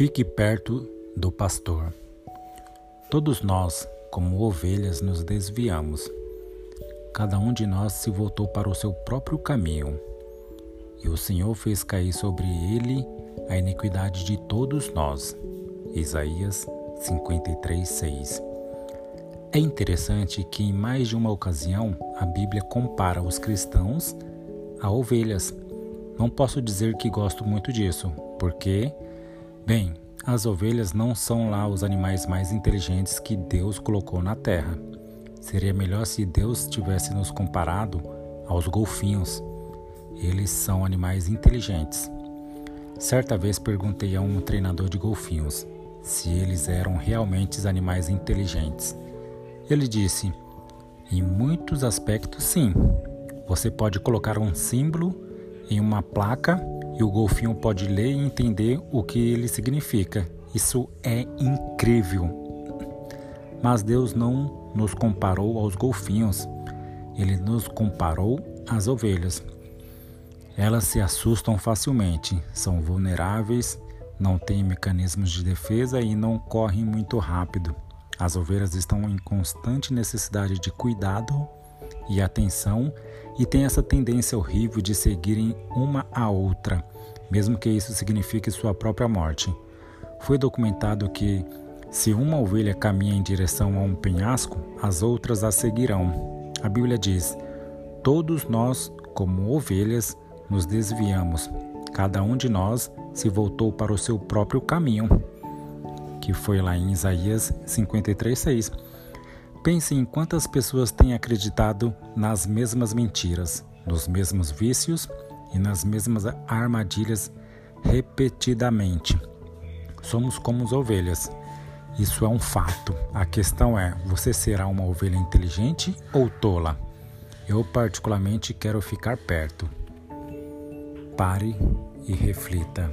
Fique perto do pastor. Todos nós, como ovelhas, nos desviamos. Cada um de nós se voltou para o seu próprio caminho, e o Senhor fez cair sobre ele a iniquidade de todos nós. Isaías 53:6. É interessante que em mais de uma ocasião a Bíblia compara os cristãos a ovelhas. Não posso dizer que gosto muito disso, porque Bem, as ovelhas não são lá os animais mais inteligentes que Deus colocou na terra. Seria melhor se Deus tivesse nos comparado aos golfinhos. Eles são animais inteligentes. Certa vez perguntei a um treinador de golfinhos se eles eram realmente animais inteligentes. Ele disse: Em muitos aspectos, sim. Você pode colocar um símbolo em uma placa e o golfinho pode ler e entender o que ele significa. Isso é incrível. Mas Deus não nos comparou aos golfinhos, ele nos comparou às ovelhas. Elas se assustam facilmente, são vulneráveis, não têm mecanismos de defesa e não correm muito rápido. As ovelhas estão em constante necessidade de cuidado e atenção e têm essa tendência horrível de seguirem uma a outra, mesmo que isso signifique sua própria morte. Foi documentado que, se uma ovelha caminha em direção a um penhasco, as outras a seguirão. A Bíblia diz: Todos nós, como ovelhas, nos desviamos. Cada um de nós se voltou para o seu próprio caminho. Que foi lá em Isaías 53:6. Pense em quantas pessoas têm acreditado nas mesmas mentiras, nos mesmos vícios e nas mesmas armadilhas repetidamente. Somos como as ovelhas. Isso é um fato. A questão é: você será uma ovelha inteligente ou tola? Eu, particularmente, quero ficar perto. Pare e reflita.